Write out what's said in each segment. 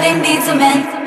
somebody needs a man.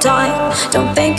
Time. Don't think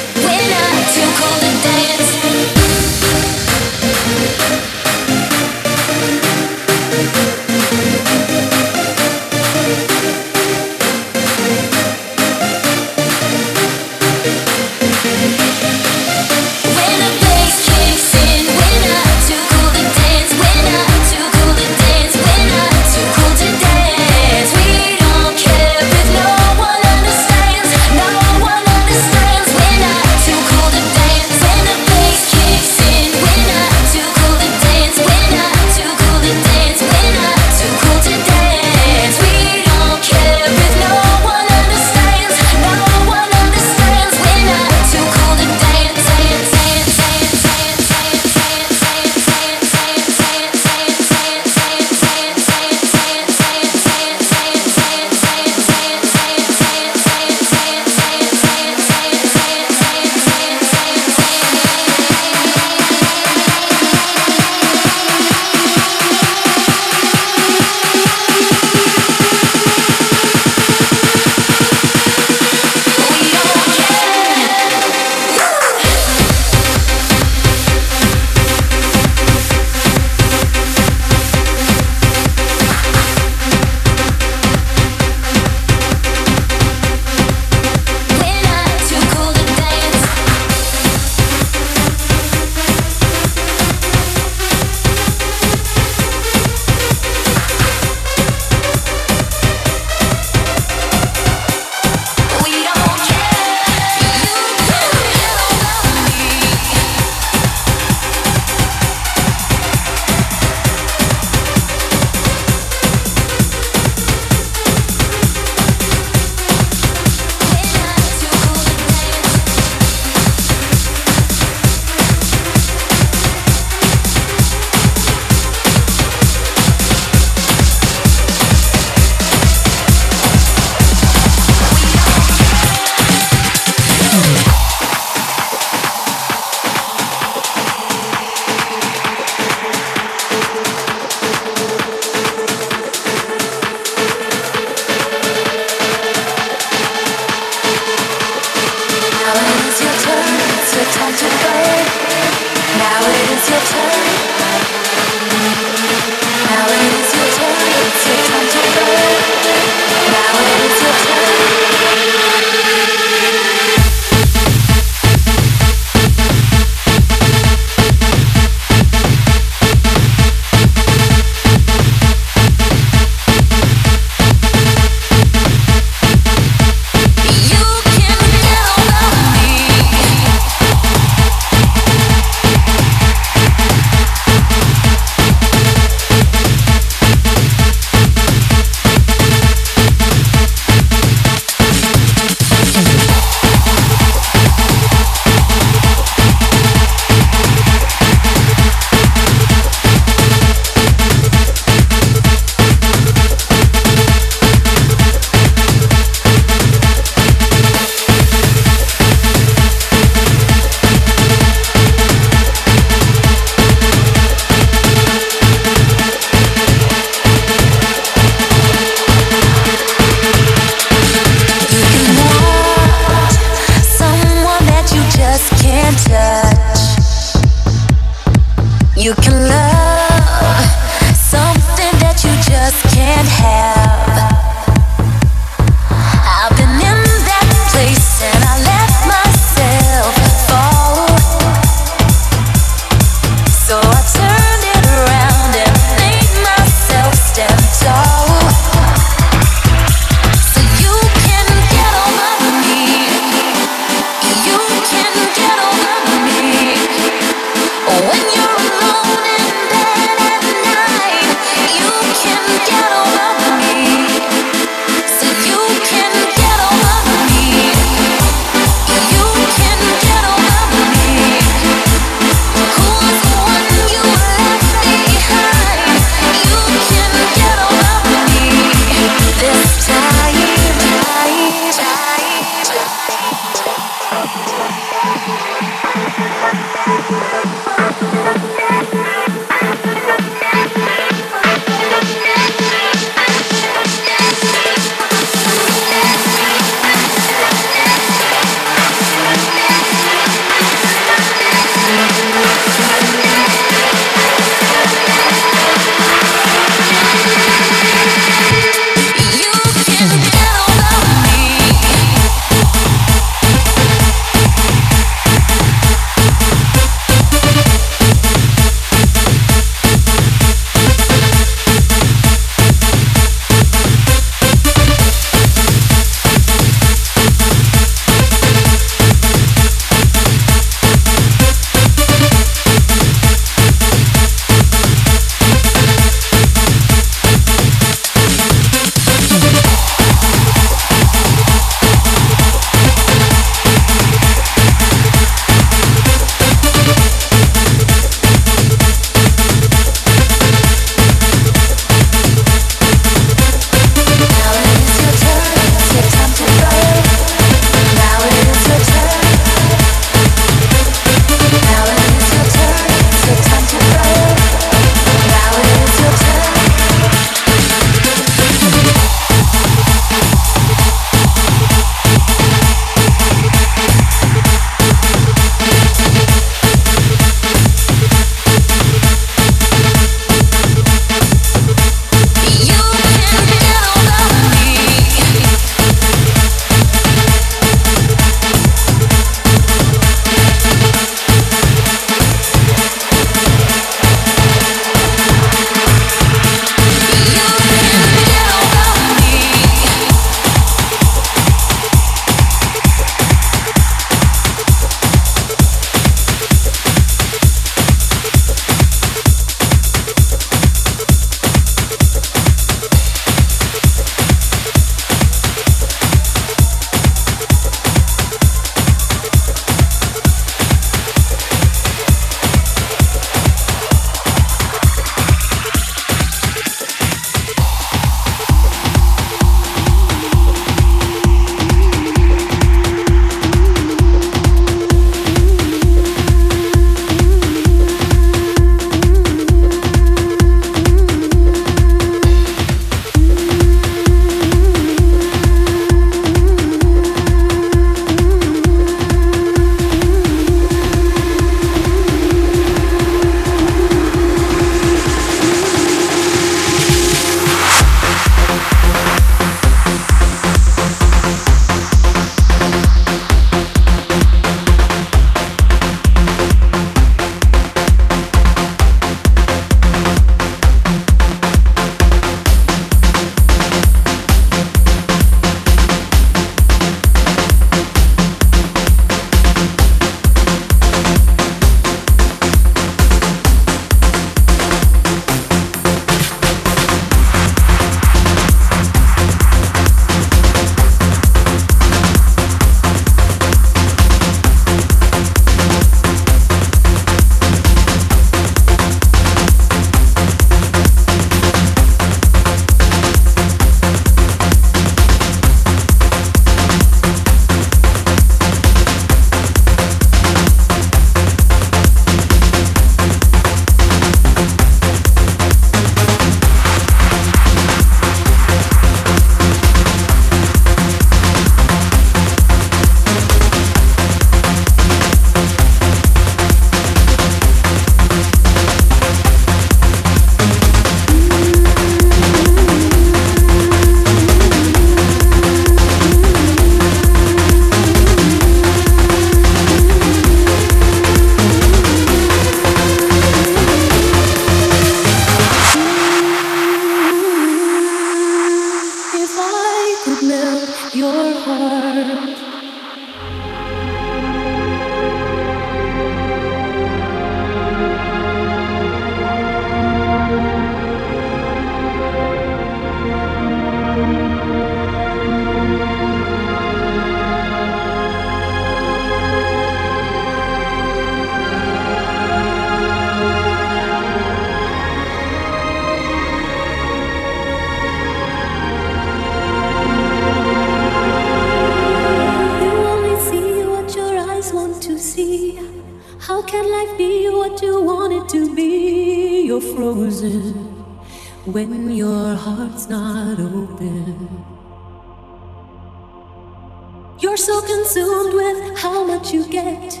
You're so consumed with how much you get.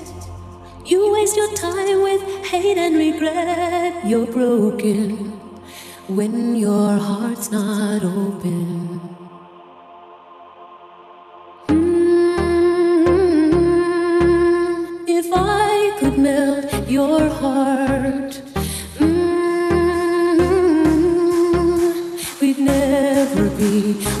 You waste your time with hate and regret. You're broken when your heart's not open. Mm, if I could melt your heart. Mm, we'd never be.